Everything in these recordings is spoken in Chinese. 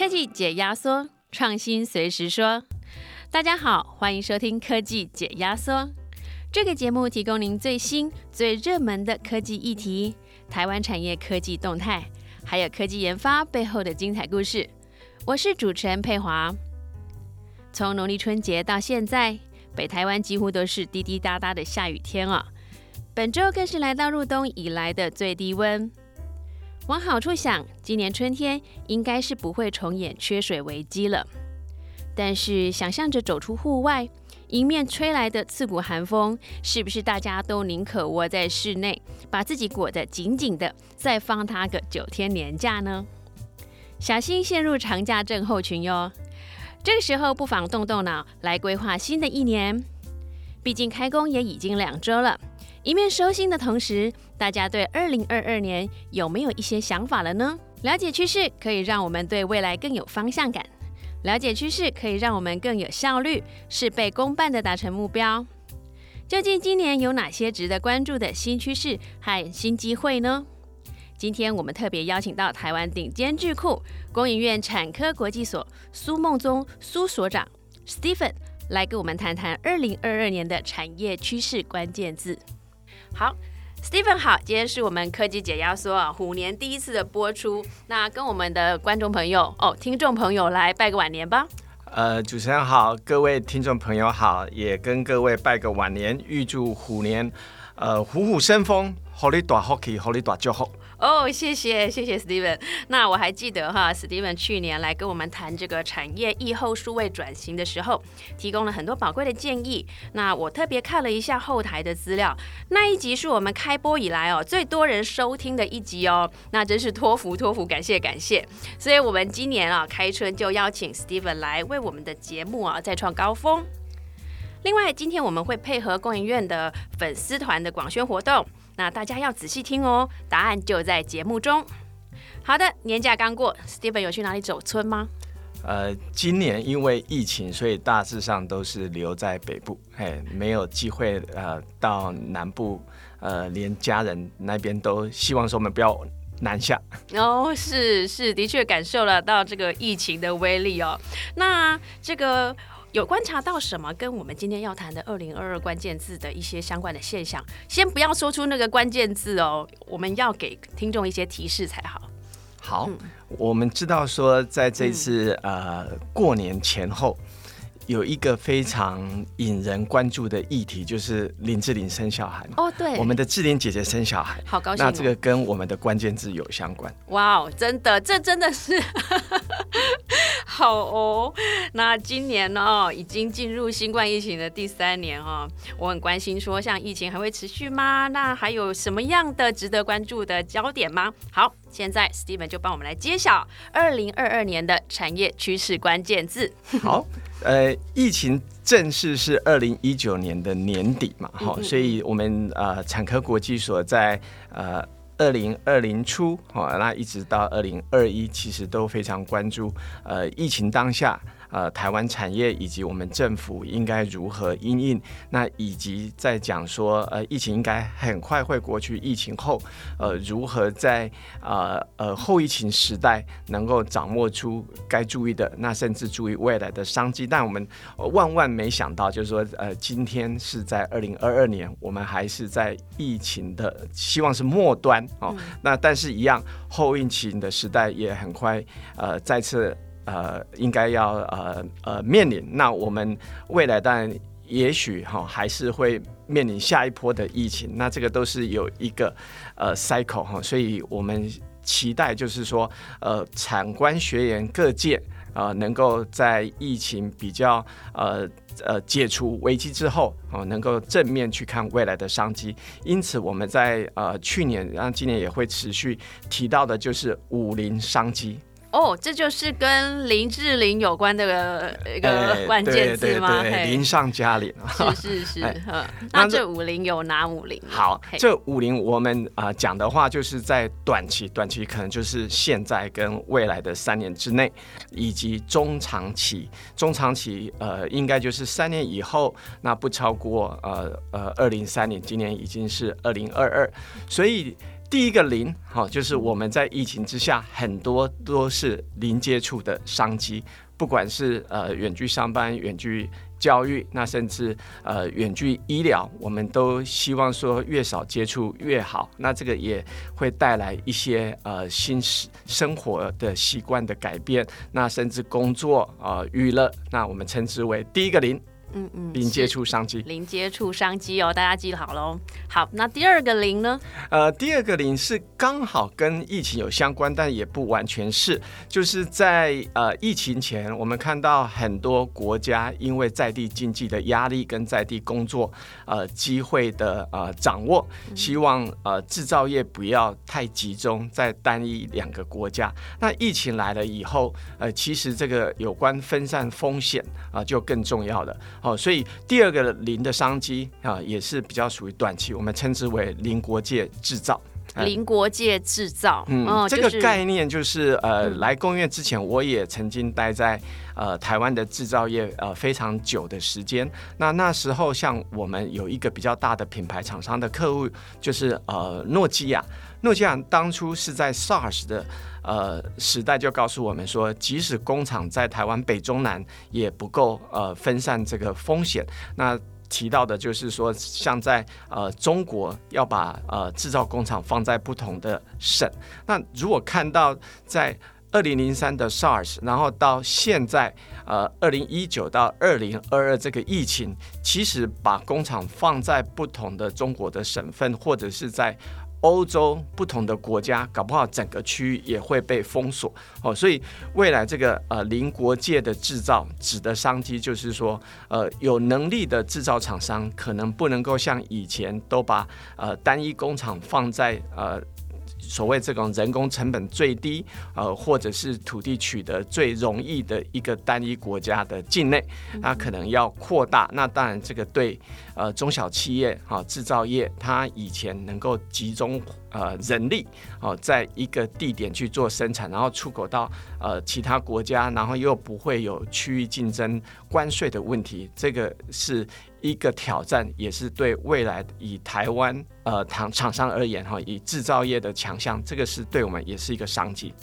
科技解压缩，创新随时说。大家好，欢迎收听科技解压缩。这个节目提供您最新、最热门的科技议题、台湾产业科技动态，还有科技研发背后的精彩故事。我是主持人佩华。从农历春节到现在，北台湾几乎都是滴滴答答的下雨天啊。本周更是来到入冬以来的最低温。往好处想，今年春天应该是不会重演缺水危机了。但是想象着走出户外，迎面吹来的刺骨寒风，是不是大家都宁可窝在室内，把自己裹得紧紧的，再放他个九天年假呢？小心陷入长假症候群哟。这个时候不妨动动脑，来规划新的一年。毕竟开工也已经两周了。一面收心的同时，大家对二零二二年有没有一些想法了呢？了解趋势可以让我们对未来更有方向感，了解趋势可以让我们更有效率，事倍功半的达成目标。究竟今年有哪些值得关注的新趋势和新机会呢？今天我们特别邀请到台湾顶尖智库工研院产科国际所苏梦宗苏所长 Stephen 来跟我们谈谈二零二二年的产业趋势关键字。好，Stephen 好，今天是我们科技解压缩啊虎年第一次的播出，那跟我们的观众朋友哦，听众朋友来拜个晚年吧。呃，主持人好，各位听众朋友好，也跟各位拜个晚年，预祝虎年呃虎虎生风，好利大好气，好利大就好。哦，谢谢谢谢 Steven。那我还记得哈，Steven 去年来跟我们谈这个产业疫后数位转型的时候，提供了很多宝贵的建议。那我特别看了一下后台的资料，那一集是我们开播以来哦最多人收听的一集哦。那真是托福托福，感谢感谢。所以我们今年啊开春就邀请 Steven 来为我们的节目啊再创高峰。另外，今天我们会配合供应院的粉丝团的广宣活动。那大家要仔细听哦，答案就在节目中。好的，年假刚过，Steven 有去哪里走村吗？呃，今年因为疫情，所以大致上都是留在北部，哎，没有机会呃到南部，呃，连家人那边都希望说我们不要南下。哦，是是，的确感受了到这个疫情的威力哦。那这个。有观察到什么跟我们今天要谈的二零二二关键字的一些相关的现象？先不要说出那个关键字哦，我们要给听众一些提示才好。好，我们知道说，在这次呃过年前后。有一个非常引人关注的议题，就是林志玲生小孩。哦，对，我们的志玲姐姐生小孩，好高兴。那这个跟我们的关键字有相关。哇哦，真的，这真的是 好哦。那今年呢，已经进入新冠疫情的第三年哦。我很关心，说像疫情还会持续吗？那还有什么样的值得关注的焦点吗？好，现在 Steven 就帮我们来揭晓二零二二年的产业趋势关键字。好。呃，疫情正式是二零一九年的年底嘛，哈，所以我们呃产科国际所在呃二零二零初，哈，那一直到二零二一，其实都非常关注呃疫情当下。呃，台湾产业以及我们政府应该如何应应？那以及在讲说，呃，疫情应该很快会过去，疫情后，呃，如何在呃呃后疫情时代能够掌握出该注意的，那甚至注意未来的商机？但我们万万没想到，就是说，呃，今天是在二零二二年，我们还是在疫情的希望是末端哦。那但是，一样后疫情的时代也很快，呃，再次。呃，应该要呃呃面临，那我们未来当然也许哈还是会面临下一波的疫情，那这个都是有一个呃 cycle 哈，所以我们期待就是说呃产官学研各界啊能够在疫情比较呃呃解除危机之后啊能够正面去看未来的商机，因此我们在呃去年然后今年也会持续提到的就是武林商机。哦，这就是跟林志玲有关的一个关键字吗？林上加林，是是是。那这五零有哪五零？好，这五零我们啊讲的话，就是在短期，短期可能就是现在跟未来的三年之内，以及中长期，中长期呃应该就是三年以后，那不超过呃呃二零三年，今年已经是二零二二，所以。第一个零，好，就是我们在疫情之下，很多都是零接触的商机，不管是呃远距上班、远距教育，那甚至呃远距医疗，我们都希望说越少接触越好。那这个也会带来一些呃新生活的习惯的改变，那甚至工作啊娱乐，那我们称之为第一个零。嗯嗯，零接触商机，零接触商机哦，大家记好喽。好，那第二个零呢？呃，第二个零是刚好跟疫情有相关，但也不完全是。就是在呃疫情前，我们看到很多国家因为在地经济的压力跟在地工作呃机会的呃掌握，希望呃制造业不要太集中在单一两个国家。那疫情来了以后，呃，其实这个有关分散风险啊就更重要了。哦，所以第二个零的商机啊，也是比较属于短期，我们称之为零国界制造。零国界制造，嗯，这个概念就是呃，来工业之前，我也曾经待在呃台湾的制造业呃非常久的时间。那那时候，像我们有一个比较大的品牌厂商的客户，就是呃诺基亚。诺基亚当初是在 SARS 的呃时代就告诉我们说，即使工厂在台湾北中南也不够呃分散这个风险。那提到的就是说，像在呃中国要把呃制造工厂放在不同的省。那如果看到在二零零三的 SARS，然后到现在呃二零一九到二零二二这个疫情，其实把工厂放在不同的中国的省份，或者是在欧洲不同的国家，搞不好整个区域也会被封锁哦。所以未来这个呃邻国界的制造指的商机，就是说呃有能力的制造厂商可能不能够像以前都把呃单一工厂放在呃。所谓这种人工成本最低，呃，或者是土地取得最容易的一个单一国家的境内，那可能要扩大。那当然，这个对呃中小企业哈制造业，它以前能够集中呃人力哦，在一个地点去做生产，然后出口到呃其他国家，然后又不会有区域竞争关税的问题，这个是。一个挑战，也是对未来以台湾呃厂厂商而言哈，以制造业的强项，这个是对我们也是一个商机。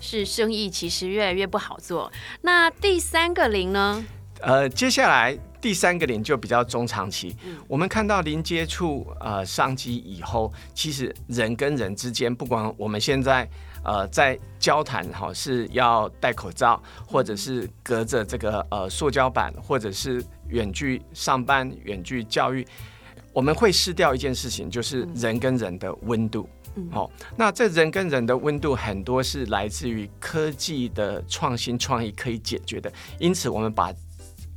是生意其实越来越不好做。那第三个零呢？呃，接下来第三个零就比较中长期。我们看到零接触呃商机以后，其实人跟人之间，不管我们现在。呃，在交谈哈是要戴口罩，或者是隔着这个呃塑胶板，或者是远距上班、远距教育，我们会失掉一件事情，就是人跟人的温度。好，那这人跟人的温度很多是来自于科技的创新创意可以解决的，因此我们把。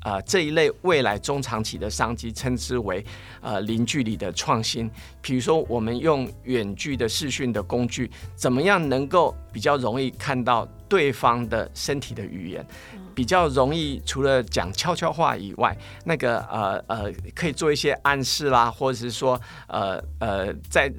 啊，这一类未来中长期的商机，称之为呃零距离的创新。比如说，我们用远距的视讯的工具，怎么样能够比较容易看到对方的身体的语言，比较容易除了讲悄悄话以外，那个呃呃可以做一些暗示啦，或者是说呃呃在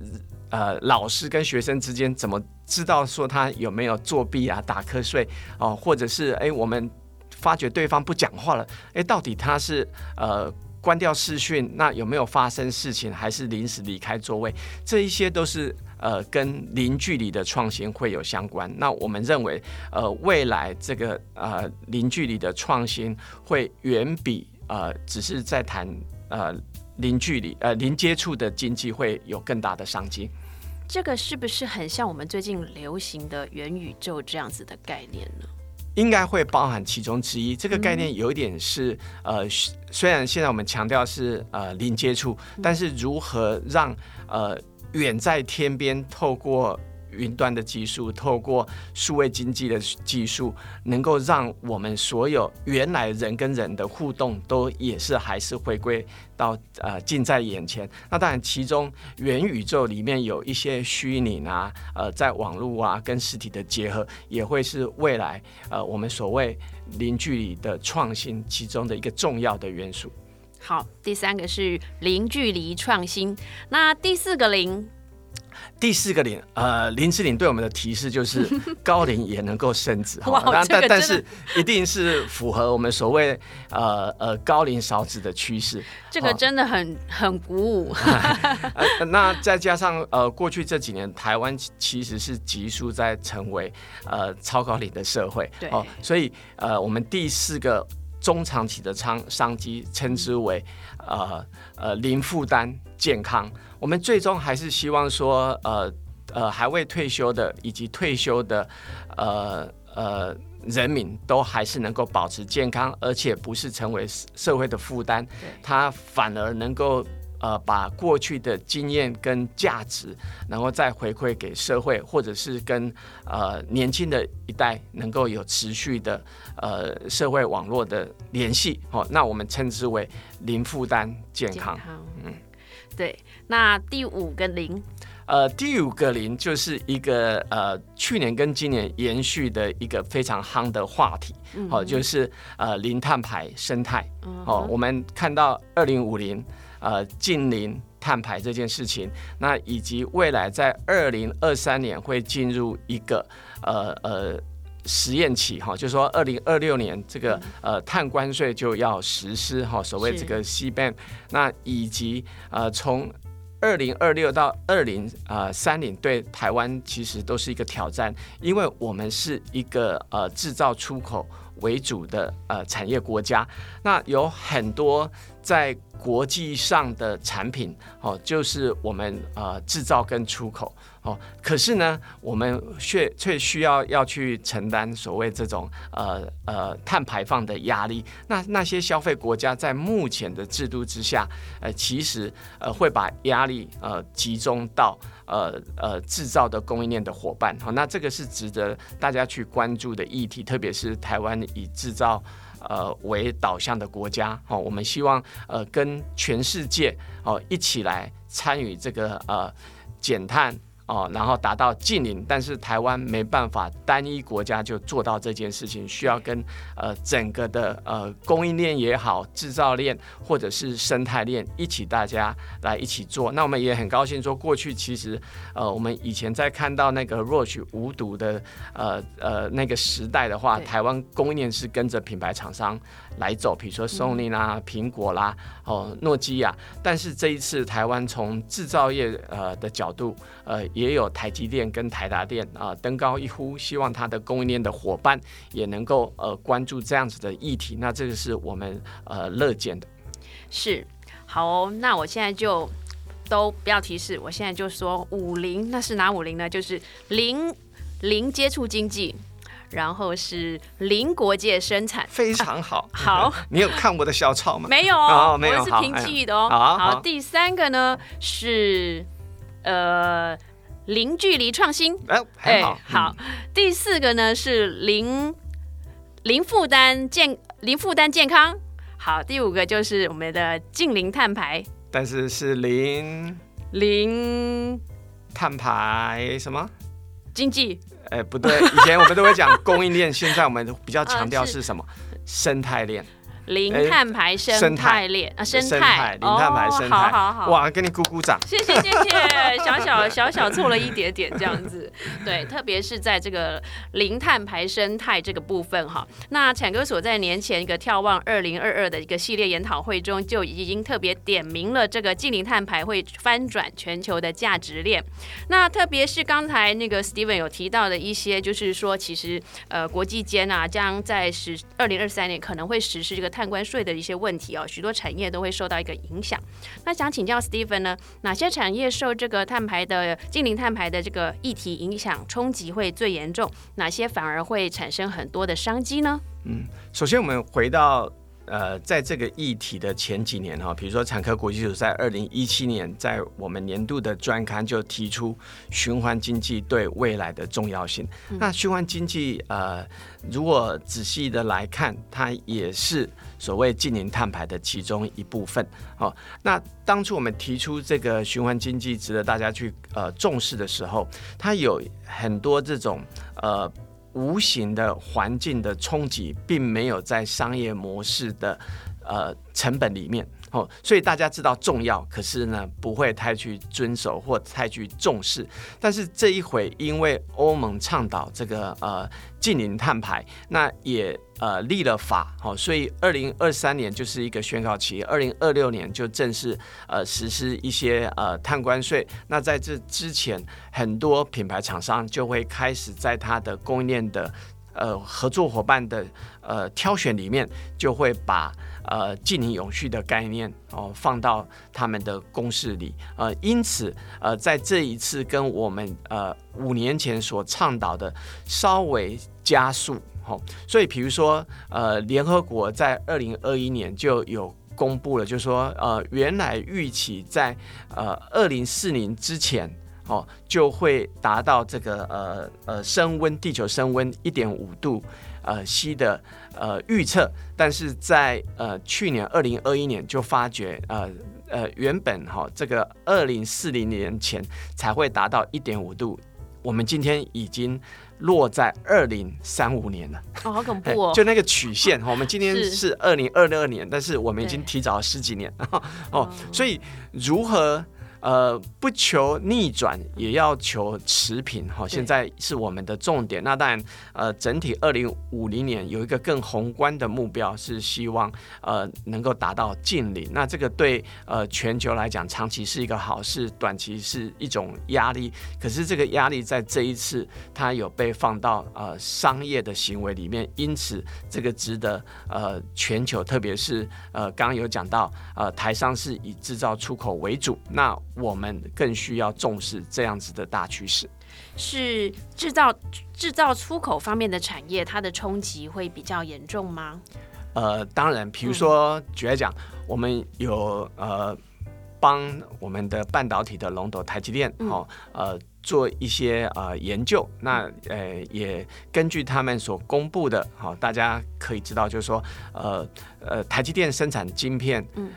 呃老师跟学生之间怎么知道说他有没有作弊啊、打瞌睡哦，或者是哎我们。发觉对方不讲话了，诶，到底他是呃关掉视讯，那有没有发生事情，还是临时离开座位？这一些都是呃跟零距离的创新会有相关。那我们认为，呃，未来这个呃零距离的创新会远比呃只是在谈呃零距离呃零接触的经济会有更大的商机。这个是不是很像我们最近流行的元宇宙这样子的概念呢？应该会包含其中之一。这个概念有一点是，呃，虽然现在我们强调是呃零接触，但是如何让呃远在天边透过。云端的技术，透过数位经济的技术，能够让我们所有原来人跟人的互动，都也是还是回归到呃近在眼前。那当然，其中元宇宙里面有一些虚拟啊，呃，在网络啊跟实体的结合，也会是未来呃我们所谓零距离的创新其中的一个重要的元素。好，第三个是零距离创新，那第四个零。第四个林，呃，林志玲对我们的提示就是 高龄也能够生子 哇但但但是一定是符合我们所谓呃呃高龄少子的趋势。这个真的很很鼓舞。呃，那再加上呃，过去这几年台湾其其实是急速在成为呃超高龄的社会，哦所以呃，我们第四个中长期的商商机称之为呃呃零负担健康。我们最终还是希望说，呃呃，还未退休的以及退休的呃呃人民都还是能够保持健康，而且不是成为社会的负担，他反而能够。呃，把过去的经验跟价值，然后再回馈给社会，或者是跟呃年轻的一代能够有持续的呃社会网络的联系，哦，那我们称之为零负担健康。嗯，对。那第五个零，呃，第五个零就是一个呃去年跟今年延续的一个非常夯的话题，哦，就是呃零碳排生态。哦，我们看到二零五零。呃，近零碳排这件事情，那以及未来在二零二三年会进入一个呃呃实验期哈，就是说二零二六年这个呃碳关税就要实施哈，所谓这个 C ban，那以及呃从二零二六到二零呃三零对台湾其实都是一个挑战，因为我们是一个呃制造出口为主的呃产业国家，那有很多在国际上的产品哦，就是我们呃制造跟出口哦，可是呢，我们却却需要要去承担所谓这种呃呃碳排放的压力。那那些消费国家在目前的制度之下，呃，其实呃会把压力呃集中到呃呃制造的供应链的伙伴。好，那这个是值得大家去关注的议题，特别是台湾以制造。呃，为导向的国家，哦，我们希望呃跟全世界哦一起来参与这个呃减碳。哦，然后达到近邻，但是台湾没办法单一国家就做到这件事情，需要跟呃整个的呃供应链也好，制造链或者是生态链一起大家来一起做。那我们也很高兴说，过去其实呃我们以前在看到那个 Roche 无毒的呃呃那个时代的话，台湾供应链是跟着品牌厂商。来走，比如说 Sony 啦、苹果啦、哦诺基亚，但是这一次台湾从制造业呃的角度，呃也有台积电跟台达电啊登高一呼，希望它的供应链的伙伴也能够呃关注这样子的议题，那这个是我们呃乐见的。是，好哦，那我现在就都不要提示，我现在就说五零，那是哪五零呢？就是零零接触经济。然后是零国界生产，非常好。好，你有看我的小抄吗？没有哦，没有，我是凭记忆的哦。好，第三个呢是呃零距离创新，哎，很好。好，第四个呢是零零负担健零负担健康。好，第五个就是我们的近零碳排，但是是零零碳排什么经济。哎，不对，以前我们都会讲供应链，现在我们比较强调是什么？生态链。零碳排生态链啊，生态零碳排生态，好好好，哇，给你鼓鼓掌，谢谢谢谢，小小小小错了一点点这样子，对，特别是在这个零碳排生态这个部分哈，那产哥所在年前一个眺望二零二二的一个系列研讨会中，就已经特别点明了这个近零碳排会翻转全球的价值链，那特别是刚才那个 Steven 有提到的一些，就是说其实呃国际间啊，将在实二零二三年可能会实施这个。碳关税的一些问题哦，许多产业都会受到一个影响。那想请教 Stephen 呢，哪些产业受这个碳排的近零碳排的这个议题影响冲击会最严重？哪些反而会产生很多的商机呢？嗯，首先我们回到。呃，在这个议题的前几年哈，比如说产科国际组在二零一七年在我们年度的专刊就提出循环经济对未来的重要性。那循环经济呃，如果仔细的来看，它也是所谓近零碳排的其中一部分。哦，那当初我们提出这个循环经济值得大家去呃重视的时候，它有很多这种呃。无形的环境的冲击，并没有在商业模式的呃成本里面。哦，所以大家知道重要，可是呢不会太去遵守或太去重视。但是这一回，因为欧盟倡导这个呃近零碳排，那也呃立了法，好，所以二零二三年就是一个宣告期，二零二六年就正式呃实施一些呃碳关税。那在这之前，很多品牌厂商就会开始在它的供应链的呃合作伙伴的呃挑选里面，就会把。呃，近零永续的概念哦，放到他们的公式里，呃，因此，呃，在这一次跟我们呃五年前所倡导的稍微加速，哦，所以比如说，呃，联合国在二零二一年就有公布了，就说，呃，原来预期在呃二零四零之前，哦，就会达到这个呃呃升温，地球升温一点五度。呃，西的呃预测，但是在呃去年二零二一年就发觉，呃呃原本哈这个二零四零年前才会达到一点五度，我们今天已经落在二零三五年了。哦，好恐怖哦！就那个曲线哈，我们今天是二零二二年，但是我们已经提早了十几年哦，所以如何？呃，不求逆转，也要求持平哈。现在是我们的重点。那当然，呃，整体二零五零年有一个更宏观的目标，是希望呃能够达到近零。那这个对呃全球来讲，长期是一个好事，短期是一种压力。可是这个压力在这一次，它有被放到呃商业的行为里面，因此这个值得呃全球，特别是呃刚刚有讲到呃台商是以制造出口为主，那我们更需要重视这样子的大趋势，是制造制造出口方面的产业，它的冲击会比较严重吗？呃，当然，比如说举例讲，我们有呃帮我们的半导体的龙头台积电，好呃做一些呃研究，那呃也根据他们所公布的，好大家可以知道，就是说呃呃台积电生产晶片，嗯，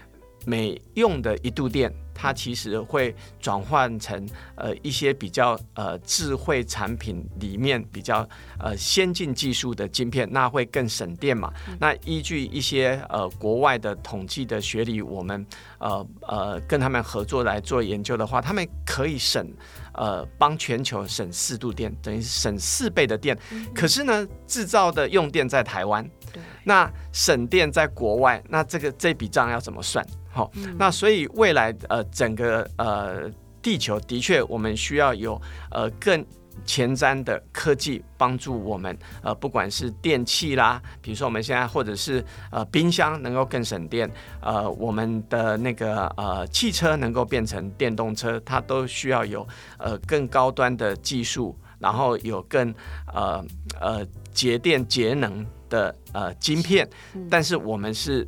每用的一度电。它其实会转换成呃一些比较呃智慧产品里面比较呃先进技术的晶片，那会更省电嘛。那依据一些呃国外的统计的学理，我们呃呃跟他们合作来做研究的话，他们可以省呃帮全球省四度电，等于省四倍的电。可是呢，制造的用电在台湾，那省电在国外，那这个这笔账要怎么算？好，那所以未来呃，整个呃地球的确，我们需要有呃更前瞻的科技帮助我们呃，不管是电器啦，比如说我们现在或者是呃冰箱能够更省电，呃我们的那个呃汽车能够变成电动车，它都需要有呃更高端的技术，然后有更呃呃节电节能的呃晶片，但是我们是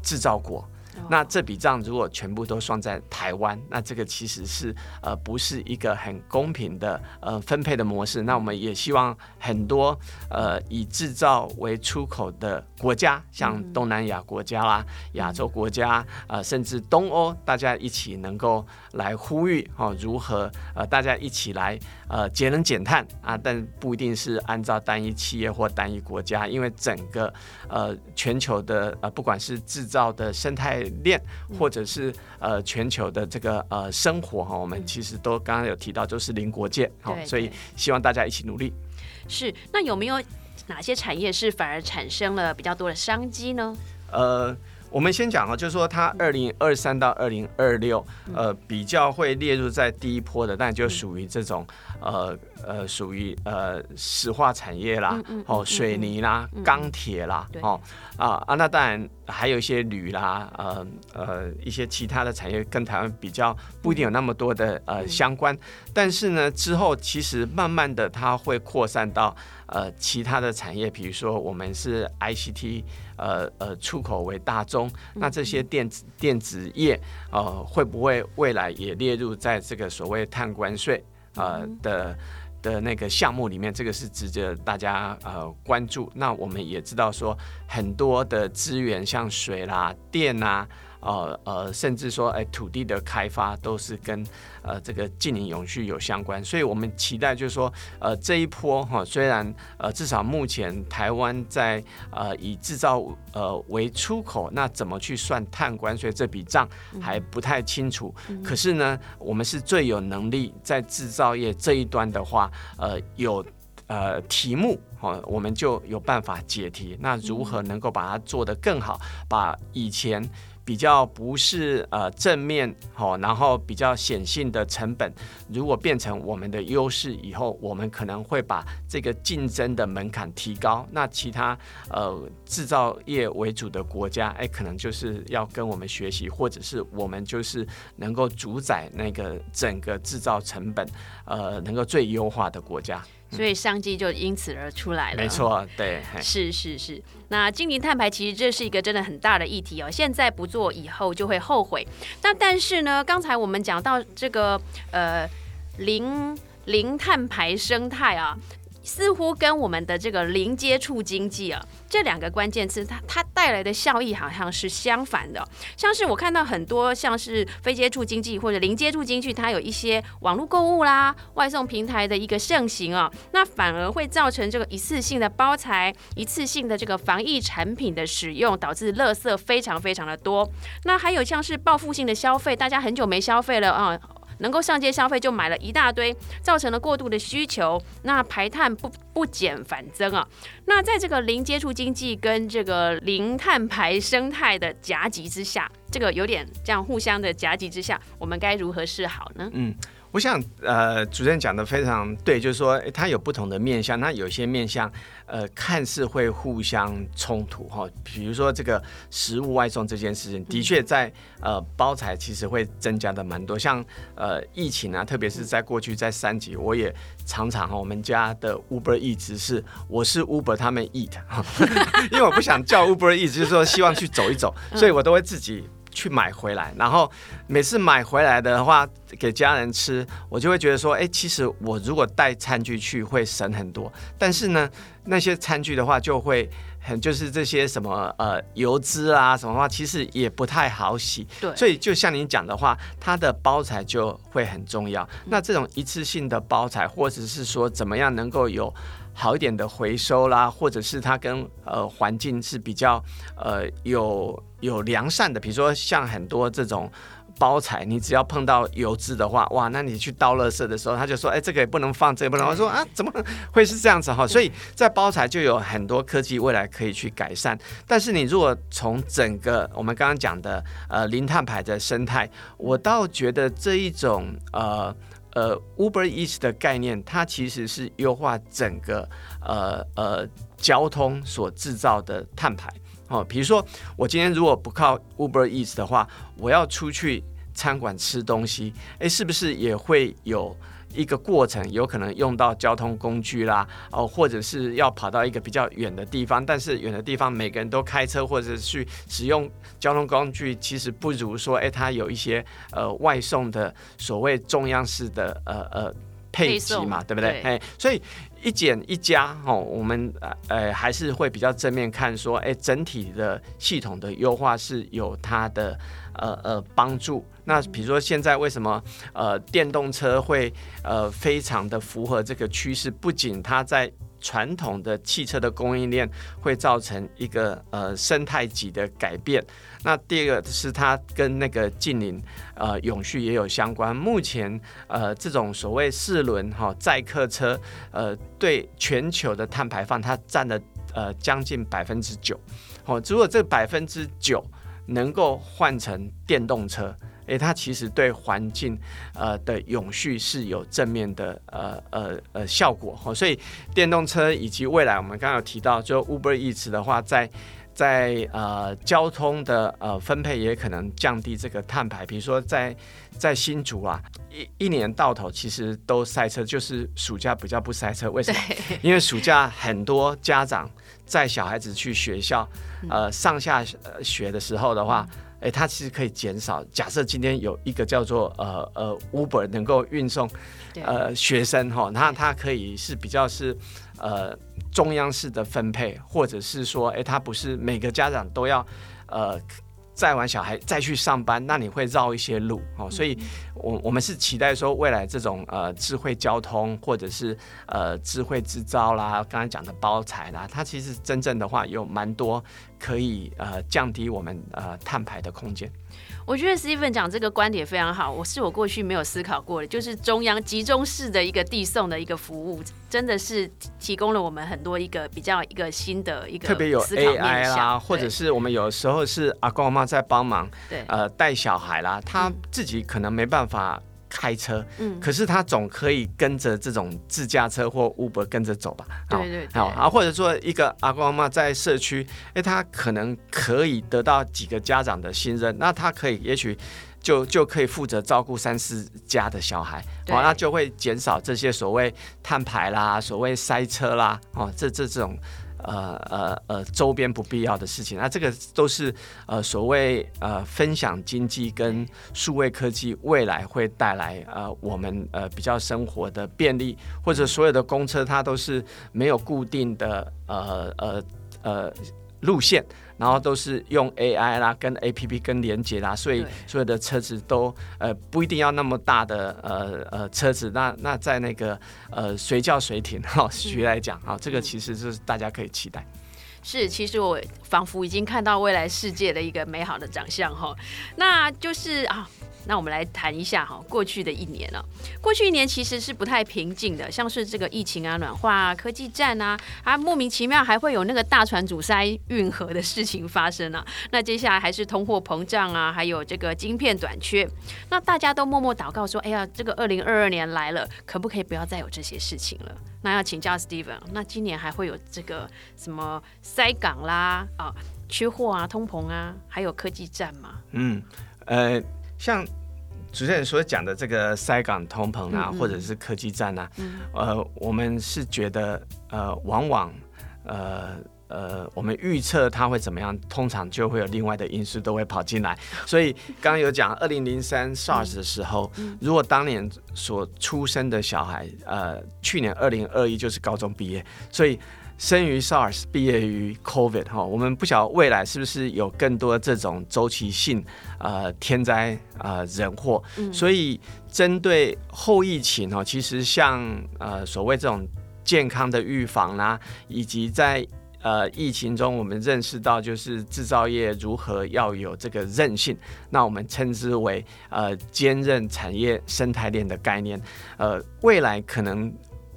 制造国。那这笔账如果全部都算在台湾，那这个其实是呃不是一个很公平的呃分配的模式。那我们也希望很多呃以制造为出口的国家，像东南亚国家啦、亚洲国家呃甚至东欧，大家一起能够来呼吁哦，如何呃大家一起来呃节能减碳啊？但不一定是按照单一企业或单一国家，因为整个呃全球的呃不管是制造的生态。链或者是呃全球的这个呃生活哈，我们其实都刚刚有提到，就是零国界好，所以希望大家一起努力。是，那有没有哪些产业是反而产生了比较多的商机呢？呃。我们先讲啊，就是说它二零二三到二零二六，呃，比较会列入在第一波的，但就属于这种呃呃，属于呃石化产业啦，哦，水泥啦，钢铁啦，哦啊啊，那当然还有一些铝啦，呃呃，一些其他的产业跟台湾比较不一定有那么多的呃相关，但是呢，之后其实慢慢的它会扩散到呃其他的产业，比如说我们是 ICT。呃呃，出口为大宗，那这些电子电子业，呃，会不会未来也列入在这个所谓碳关税呃的的那个项目里面？这个是值得大家呃关注。那我们也知道说，很多的资源像水啦、电啊。呃呃，甚至说哎土地的开发都是跟呃这个近邻永续有相关，所以我们期待就是说呃这一波哈，虽然呃至少目前台湾在呃以制造呃为出口，那怎么去算碳关税这笔账还不太清楚，可是呢，我们是最有能力在制造业这一端的话，呃有。呃，题目哦，我们就有办法解题。那如何能够把它做得更好？把以前比较不是呃正面哦，然后比较显性的成本，如果变成我们的优势以后，我们可能会把这个竞争的门槛提高。那其他呃制造业为主的国家，哎，可能就是要跟我们学习，或者是我们就是能够主宰那个整个制造成本，呃，能够最优化的国家。所以商机就因此而出来了。没错，对，是是是。那精灵碳排其实这是一个真的很大的议题哦，现在不做以后就会后悔。那但是呢，刚才我们讲到这个呃零零碳排生态啊。似乎跟我们的这个零接触经济啊，这两个关键词，它它带来的效益好像是相反的。像是我看到很多像是非接触经济或者零接触经济，它有一些网络购物啦、外送平台的一个盛行啊，那反而会造成这个一次性的包材、一次性的这个防疫产品的使用，导致垃圾非常非常的多。那还有像是报复性的消费，大家很久没消费了啊。能够上街消费就买了一大堆，造成了过度的需求，那排碳不不减反增啊。那在这个零接触经济跟这个零碳排生态的夹击之下，这个有点这样互相的夹击之下，我们该如何是好呢？嗯。我想，呃，主任讲的非常对，就是说，它有不同的面向，那有些面向，呃，看似会互相冲突哈。比如说，这个食物外送这件事情，的确在呃包材其实会增加的蛮多。像呃疫情啊，特别是在过去在三级，我也常常哈，我们家的 Uber 一直是我是 Uber，他们 eat，因为我不想叫 Uber eat，就是说希望去走一走，所以我都会自己。去买回来，然后每次买回来的话给家人吃，我就会觉得说，哎，其实我如果带餐具去会省很多，但是呢，那些餐具的话就会很就是这些什么呃油脂啊什么话，其实也不太好洗。对，所以就像你讲的话，它的包材就会很重要。那这种一次性的包材，或者是说怎么样能够有。好一点的回收啦，或者是它跟呃环境是比较呃有有良善的，比如说像很多这种包材，你只要碰到油脂的话，哇，那你去倒垃圾的时候，他就说，哎，这个也不能放，这个不能。我说啊，怎么会是这样子哈？所以在包材就有很多科技未来可以去改善。但是你如果从整个我们刚刚讲的呃零碳排的生态，我倒觉得这一种呃。呃，Uber Eats 的概念，它其实是优化整个呃呃交通所制造的碳排哦。比如说，我今天如果不靠 Uber Eats 的话，我要出去餐馆吃东西，诶，是不是也会有？一个过程有可能用到交通工具啦，哦，或者是要跑到一个比较远的地方，但是远的地方每个人都开车或者去使用交通工具，其实不如说，哎，它有一些呃外送的所谓中央式的呃呃配置嘛，对不对？哎，所以一减一加哦，我们呃还是会比较正面看说，哎，整体的系统的优化是有它的。呃呃，帮助那比如说现在为什么呃电动车会呃非常的符合这个趋势？不仅它在传统的汽车的供应链会造成一个呃生态级的改变，那第二个是它跟那个近邻呃永续也有相关。目前呃这种所谓四轮哈载客车呃对全球的碳排放它占了呃将近百分之九，哦，如果这百分之九。能够换成电动车，诶，它其实对环境呃的永续是有正面的呃呃呃效果哈，所以电动车以及未来我们刚刚有提到，就 Uber Eats 的话，在在呃交通的呃分配也可能降低这个碳排，比如说在在新竹啊，一一年到头其实都塞车，就是暑假比较不塞车，为什么？因为暑假很多家长。载小孩子去学校，呃，上下学的时候的话，哎，它其实可以减少。假设今天有一个叫做呃呃 Uber 能够运送呃学生哈，那它可以是比较是呃中央式的分配，或者是说，哎，它不是每个家长都要呃载完小孩再去上班，那你会绕一些路哦。所以，我我们是期待说，未来这种呃智慧交通或者是呃智慧制造啦，刚才讲的包材啦，它其实真正的话有蛮多可以呃降低我们呃碳排的空间。我觉得 Steven 讲这个观点非常好，我是我过去没有思考过的，就是中央集中式的一个递送的一个服务，真的是提供了我们很多一个比较一个新的一个特别有 AI 啦，或者是我们有时候是阿公阿妈在帮忙，对，呃，带小孩啦，他自己可能没办法。开车，嗯，可是他总可以跟着这种自驾车或 Uber 跟着走吧？对对，好啊，或者说一个阿公阿妈在社区，哎，他可能可以得到几个家长的信任，那他可以也许就就可以负责照顾三四家的小孩，哦，那就会减少这些所谓碳排啦，所谓塞车啦，哦，这这这种。呃呃呃，周边不必要的事情，那这个都是呃所谓呃分享经济跟数位科技未来会带来呃我们呃比较生活的便利，或者所有的公车它都是没有固定的呃呃呃路线。然后都是用 AI 啦，跟 APP 跟连接啦，所以所有的车子都呃不一定要那么大的呃呃车子，那那在那个呃随叫随停哈，徐来讲啊，这个其实是大家可以期待。是，其实我仿佛已经看到未来世界的一个美好的长相哈，那就是啊。那我们来谈一下哈，过去的一年了。过去一年其实是不太平静的，像是这个疫情啊、暖化啊、科技战啊，啊莫名其妙还会有那个大船阻塞运河的事情发生啊。那接下来还是通货膨胀啊，还有这个晶片短缺。那大家都默默祷告说：“哎呀，这个二零二二年来了，可不可以不要再有这些事情了？”那要请教 Steven，那今年还会有这个什么塞港啦、啊缺货啊、通膨啊，还有科技战吗？嗯，呃。像主持人所讲的这个塞港通膨啊，或者是科技战啊，呃，我们是觉得呃，往往呃呃，我们预测它会怎么样，通常就会有另外的因素都会跑进来。所以刚刚有讲二零零三 SARS 的时候，如果当年所出生的小孩，呃，去年二零二一就是高中毕业，所以。生于 SARS，毕业于 COVID 哈，我们不晓得未来是不是有更多这种周期性呃天灾呃人祸，所以针对后疫情哈，其实像呃所谓这种健康的预防啦，以及在呃疫情中我们认识到就是制造业如何要有这个韧性，那我们称之为呃坚韧产业生态链的概念，呃未来可能。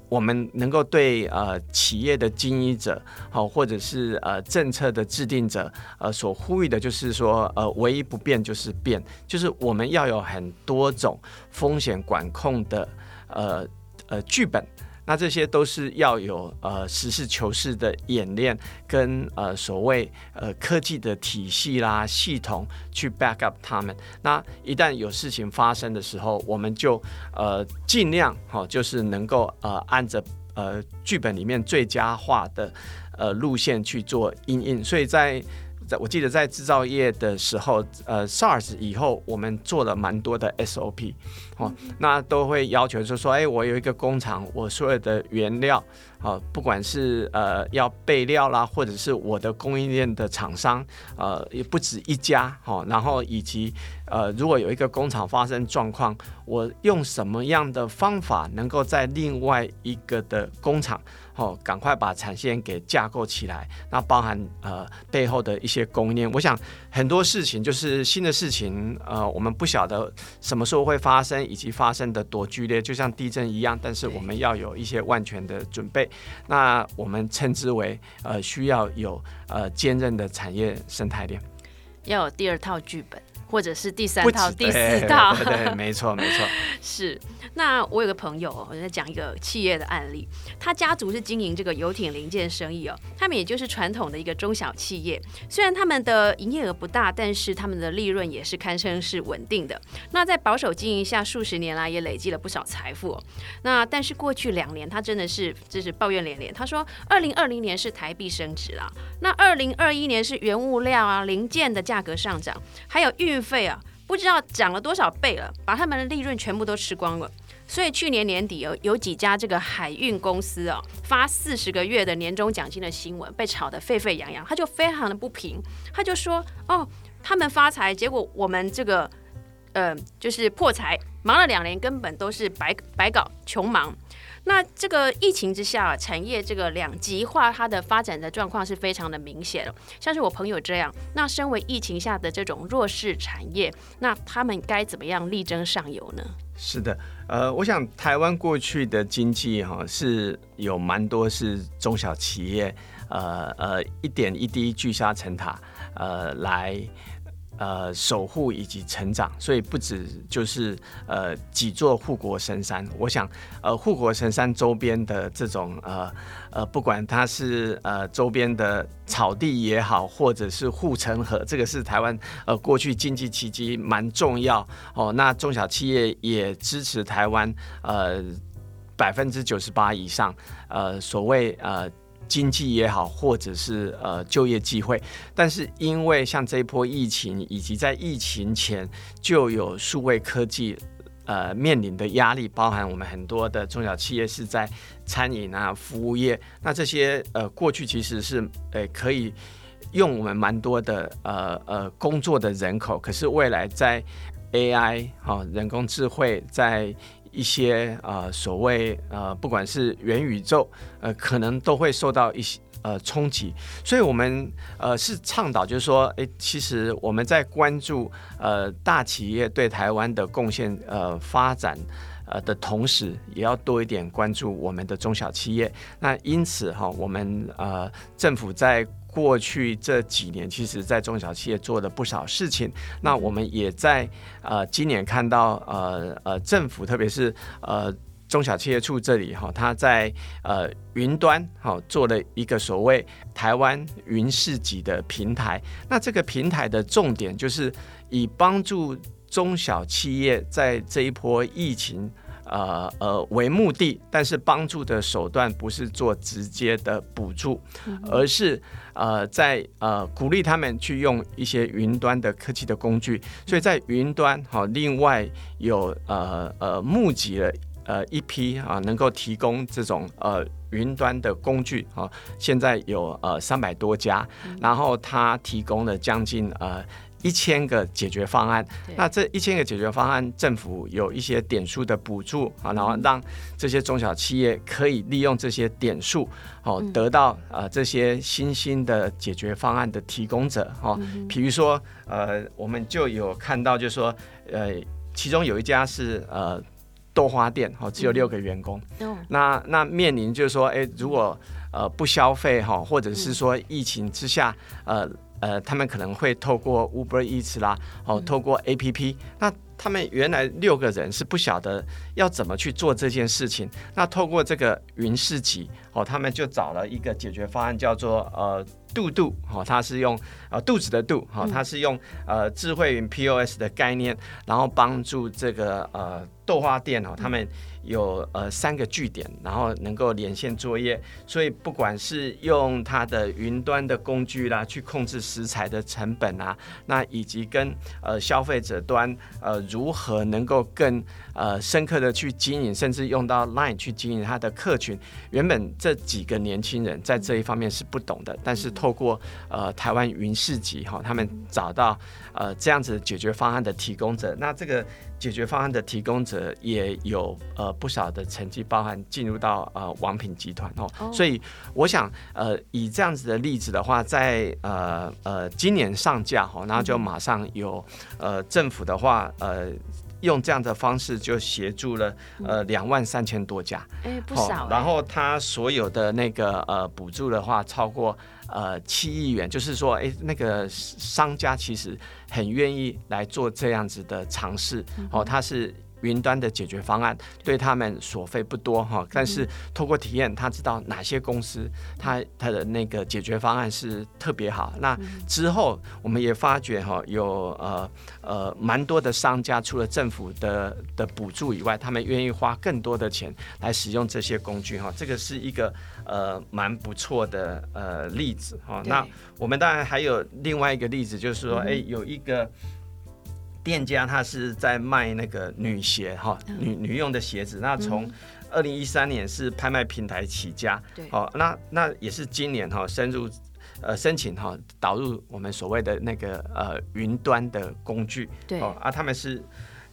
我们能够对呃企业的经营者，好或者是呃政策的制定者，呃所呼吁的就是说，呃唯一不变就是变，就是我们要有很多种风险管控的呃呃剧本。那这些都是要有呃实事求是的演练，跟呃所谓呃科技的体系啦系统去 back up 他们。那一旦有事情发生的时候，我们就呃尽量哈，就是能够呃按着呃剧本里面最佳化的呃路线去做应应。所以在在我记得在制造业的时候，呃，SARS 以后，我们做了蛮多的 SOP，哦，那都会要求就说，哎，我有一个工厂，我所有的原料。啊，不管是呃要备料啦，或者是我的供应链的厂商，呃也不止一家，哈，然后以及呃如果有一个工厂发生状况，我用什么样的方法能够在另外一个的工厂，哦赶快把产线给架构起来，那包含呃背后的一些供应链，我想很多事情就是新的事情，呃我们不晓得什么时候会发生，以及发生的多剧烈，就像地震一样，但是我们要有一些万全的准备。那我们称之为呃，需要有呃坚韧的产业生态链，要有第二套剧本。或者是第三套、第四套，对，没错，没错。是，那我有个朋友，我在讲一个企业的案例，他家族是经营这个游艇零件生意哦，他们也就是传统的一个中小企业，虽然他们的营业额不大，但是他们的利润也是堪称是稳定的。那在保守经营下，数十年来也累积了不少财富。那但是过去两年，他真的是就是抱怨连连。他说，二零二零年是台币升值啦，那二零二一年是原物料啊零件的价格上涨，还有运。运费啊，不知道涨了多少倍了，把他们的利润全部都吃光了。所以去年年底有有几家这个海运公司啊，发四十个月的年终奖金的新闻被炒得沸沸扬扬，他就非常的不平，他就说：“哦，他们发财，结果我们这个呃就是破财，忙了两年根本都是白白搞，穷忙。那这个疫情之下，产业这个两极化，它的发展的状况是非常的明显的。像是我朋友这样，那身为疫情下的这种弱势产业，那他们该怎么样力争上游呢？是的，呃，我想台湾过去的经济哈是有蛮多是中小企业，呃呃，一点一滴聚沙成塔，呃来。呃，守护以及成长，所以不止就是呃几座护国神山。我想，呃，护国神山周边的这种呃呃，不管它是呃周边的草地也好，或者是护城河，这个是台湾呃过去经济奇迹蛮重要哦。那中小企业也支持台湾呃百分之九十八以上呃所谓呃。经济也好，或者是呃就业机会，但是因为像这一波疫情，以及在疫情前就有数位科技呃面临的压力，包含我们很多的中小企业是在餐饮啊、服务业，那这些呃过去其实是呃可以用我们蛮多的呃呃工作的人口，可是未来在 AI 哈人工智慧在一些呃所谓呃不管是元宇宙呃可能都会受到一些呃冲击，所以我们呃是倡导就是说，诶，其实我们在关注呃大企业对台湾的贡献呃发展呃的同时，也要多一点关注我们的中小企业。那因此哈，我们呃政府在过去这几年，其实，在中小企业做了不少事情。那我们也在呃今年看到呃呃政府，特别是呃中小企业处这里哈，它在呃云端哈做了一个所谓台湾云市级的平台。那这个平台的重点就是以帮助中小企业在这一波疫情。呃呃为目的，但是帮助的手段不是做直接的补助，而是呃在呃鼓励他们去用一些云端的科技的工具。所以在云端好，另外有呃呃募集了呃一批啊，能够提供这种呃云端的工具啊，现在有呃三百多家，然后他提供了将近呃。一千个解决方案，那这一千个解决方案，政府有一些点数的补助啊，然后让这些中小企业可以利用这些点数，哦，得到呃这些新兴的解决方案的提供者哦，比如说呃，我们就有看到，就是说呃，其中有一家是呃豆花店，哦，只有六个员工，那那面临就是说，哎，如果呃不消费哈，或者是说疫情之下，呃。呃，他们可能会透过 Uber Eats 啦，哦，透过 APP，那他们原来六个人是不晓得要怎么去做这件事情，那透过这个云市集，哦，他们就找了一个解决方案，叫做呃。度度，好，它是用呃肚子的肚，好，它是用呃智慧云 POS 的概念，然后帮助这个呃豆花店哦，他们有呃三个据点，然后能够连线作业，所以不管是用它的云端的工具啦，去控制食材的成本啊，那以及跟呃消费者端呃如何能够更呃深刻的去经营，甚至用到 Line 去经营它的客群，原本这几个年轻人在这一方面是不懂的，但是透透过呃台湾云市集哈，他们找到呃这样子解决方案的提供者，那这个解决方案的提供者也有呃不少的成绩，包含进入到呃王品集团哦，所以我想呃以这样子的例子的话，在呃呃今年上架哈，然后就马上有呃政府的话呃。用这样的方式就协助了呃两万三千多家，哎不少。然后他所有的那个呃补助的话超过呃七亿元，就是说哎那个商家其实很愿意来做这样子的尝试哦，他是。云端的解决方案对他们所费不多哈，但是透过体验，他知道哪些公司他他的那个解决方案是特别好。那之后我们也发觉哈，有呃呃蛮多的商家，除了政府的的补助以外，他们愿意花更多的钱来使用这些工具哈。这个是一个呃蛮不错的呃例子哈。那我们当然还有另外一个例子，就是说，哎，有一个。店家他是在卖那个女鞋哈，女女用的鞋子。那从二零一三年是拍卖平台起家，对，哦，那那也是今年哈深入呃申请哈导入我们所谓的那个呃云端的工具，对哦啊他们是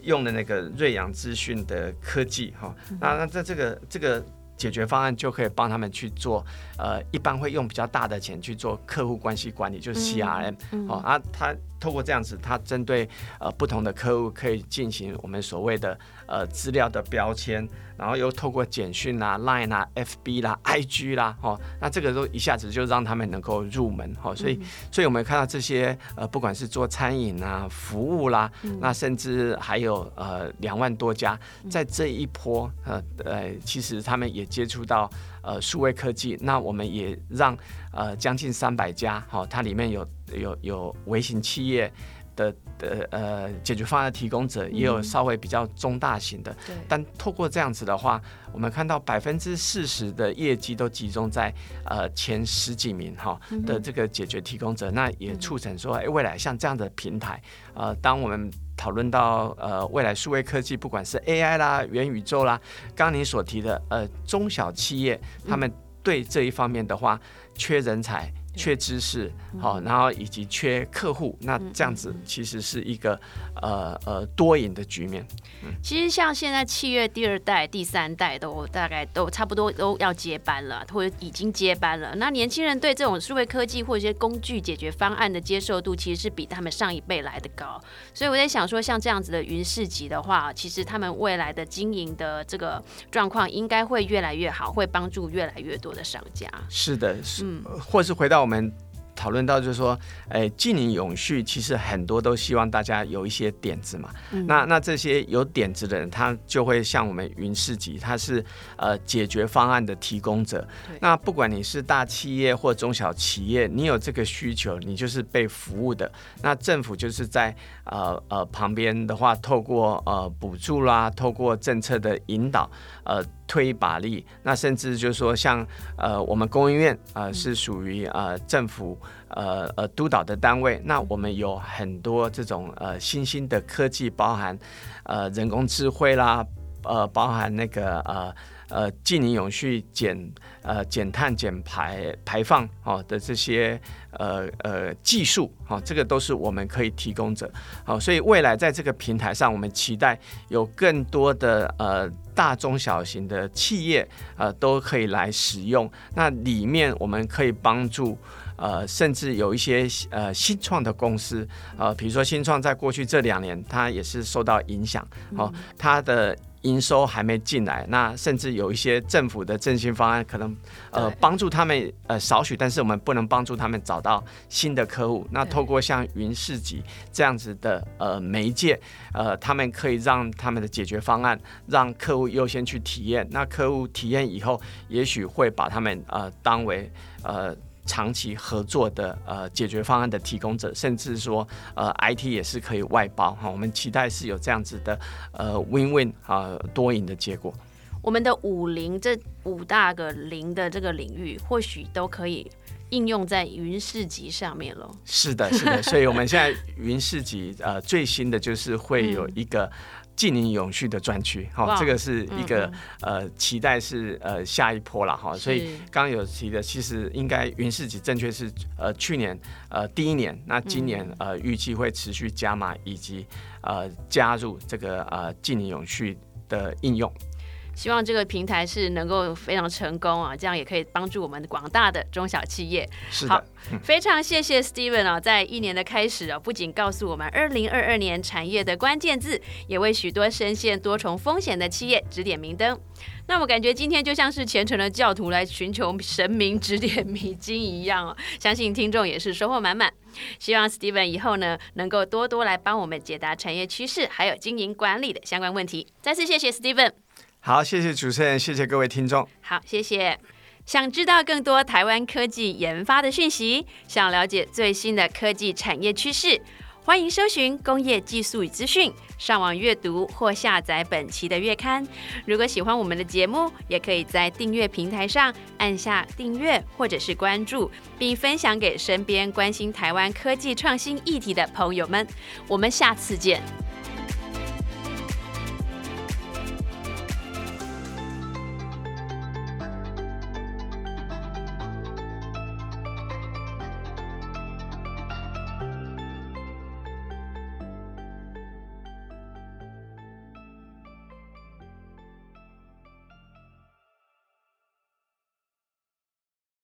用的那个瑞阳资讯的科技哈，那那在这个这个。解决方案就可以帮他们去做，呃，一般会用比较大的钱去做客户关系管理，就是 CRM，哦啊，他透过这样子，他针对呃不同的客户可以进行我们所谓的呃资料的标签。然后又透过简讯啦、Line 啦、FB 啦、IG 啦，哦，那这个都一下子就让他们能够入门，哦，所以，所以我们看到这些呃，不管是做餐饮啊、服务啦，那甚至还有呃两万多家，在这一波呃呃，其实他们也接触到呃数位科技，那我们也让呃将近三百家，哈，它里面有有有微型企业。的的呃解决方案提供者也有稍微比较中大型的，但透过这样子的话，我们看到百分之四十的业绩都集中在呃前十几名哈的这个解决提供者，那也促成说，哎，未来像这样的平台，呃，当我们讨论到呃未来数位科技，不管是 AI 啦、元宇宙啦，刚刚您所提的呃中小企业，他们对这一方面的话缺人才。缺知识，好，然后以及缺客户，那这样子其实是一个呃呃多赢的局面。其实像现在七月第二代、第三代都大概都差不多都要接班了，或者已经接班了。那年轻人对这种数位科技或者一些工具解决方案的接受度，其实是比他们上一辈来的高。所以我在想说，像这样子的云市集的话，其实他们未来的经营的这个状况应该会越来越好，会帮助越来越多的商家。是的，是，或是回到我们。讨论到就是说，哎，经营永续其实很多都希望大家有一些点子嘛。那那这些有点子的人，他就会像我们云市集，他是呃解决方案的提供者。那不管你是大企业或中小企业，你有这个需求，你就是被服务的。那政府就是在呃呃旁边的话，透过呃补助啦，透过政策的引导，呃。推一把力，那甚至就是说，像呃，我们工研院呃是属于呃政府呃呃督导的单位，那我们有很多这种呃新兴的科技，包含呃人工智慧啦，呃包含那个呃。呃，近零永续减呃减碳减排排放哦的这些呃呃技术哦，这个都是我们可以提供者好，所以未来在这个平台上，我们期待有更多的呃大中小型的企业呃都可以来使用。那里面我们可以帮助呃，甚至有一些呃新创的公司呃，比如说新创在过去这两年，它也是受到影响哦，它的。营收还没进来，那甚至有一些政府的振兴方案，可能呃帮助他们呃少许，但是我们不能帮助他们找到新的客户。那透过像云市集这样子的呃媒介，呃，他们可以让他们的解决方案让客户优先去体验。那客户体验以后，也许会把他们呃当为呃。长期合作的呃解决方案的提供者，甚至说呃 IT 也是可以外包哈。我们期待是有这样子的呃 win-win 啊多赢的结果。我们的五零这五大个零的这个领域，或许都可以应用在云市集上面了。是的，是的。所以我们现在云市集呃最新的就是会有一个。近邻永续的专区，哈，这个是一个呃期待是呃下一波了哈，所以刚刚有提的，其实应该云市集正确是呃去年呃第一年，那今年呃预计会持续加码以及呃加入这个呃近邻永续的应用。希望这个平台是能够非常成功啊，这样也可以帮助我们广大的中小企业。是的，非常谢谢 Steven 啊，在一年的开始啊，不仅告诉我们二零二二年产业的关键字，也为许多深陷多重风险的企业指点明灯。那我感觉今天就像是虔诚的教徒来寻求神明指点迷津一样哦，相信听众也是收获满满。希望 Steven 以后呢，能够多多来帮我们解答产业趋势还有经营管理的相关问题。再次谢谢 Steven。好，谢谢主持人，谢谢各位听众。好，谢谢。想知道更多台湾科技研发的讯息，想了解最新的科技产业趋势，欢迎搜寻工业技术与资讯，上网阅读或下载本期的月刊。如果喜欢我们的节目，也可以在订阅平台上按下订阅或者是关注，并分享给身边关心台湾科技创新议题的朋友们。我们下次见。